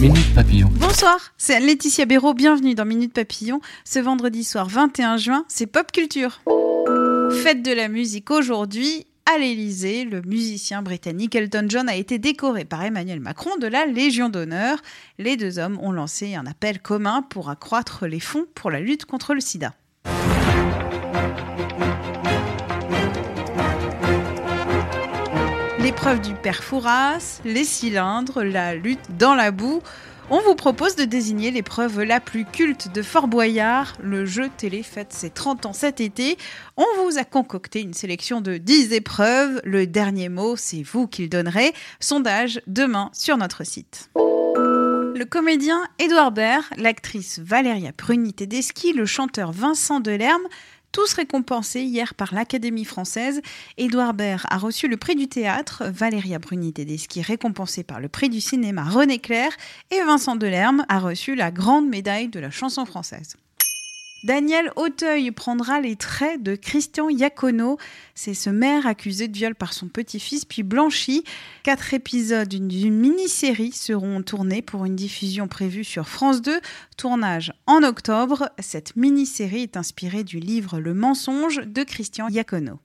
Minute Papillon. Bonsoir, c'est Laetitia Béraud, bienvenue dans Minute Papillon. Ce vendredi soir 21 juin, c'est Pop Culture. Fête de la musique aujourd'hui. À l'Élysée, le musicien britannique Elton John a été décoré par Emmanuel Macron de la Légion d'honneur. Les deux hommes ont lancé un appel commun pour accroître les fonds pour la lutte contre le sida. L'épreuve du père Fouras, les cylindres, la lutte dans la boue. On vous propose de désigner l'épreuve la plus culte de Fort Boyard. Le jeu télé fête ses 30 ans cet été. On vous a concocté une sélection de 10 épreuves. Le dernier mot, c'est vous qui le donnerez. Sondage demain sur notre site. Le comédien Édouard Baird, l'actrice Valéria Prunny-Tedeschi, le chanteur Vincent Delerme, tous récompensés hier par l'Académie française. Édouard Baird a reçu le prix du théâtre, Valéria Bruni-Tedeschi récompensée par le prix du cinéma René Clair et Vincent Delerme a reçu la grande médaille de la chanson française. Daniel Auteuil prendra les traits de Christian Iacono. C'est ce maire accusé de viol par son petit-fils puis blanchi. Quatre épisodes d'une mini-série seront tournés pour une diffusion prévue sur France 2. Tournage en octobre. Cette mini-série est inspirée du livre Le mensonge de Christian Iacono.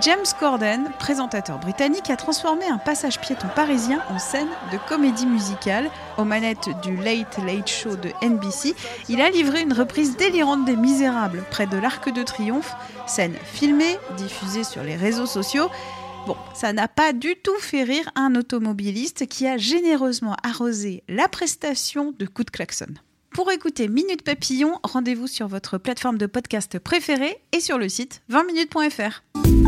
James Corden, présentateur britannique, a transformé un passage piéton parisien en scène de comédie musicale. Aux manettes du Late Late Show de NBC, il a livré une reprise délirante des Misérables près de l'Arc de Triomphe, scène filmée, diffusée sur les réseaux sociaux. Bon, ça n'a pas du tout fait rire un automobiliste qui a généreusement arrosé la prestation de coups de klaxon. Pour écouter Minute Papillon, rendez-vous sur votre plateforme de podcast préférée et sur le site 20minutes.fr.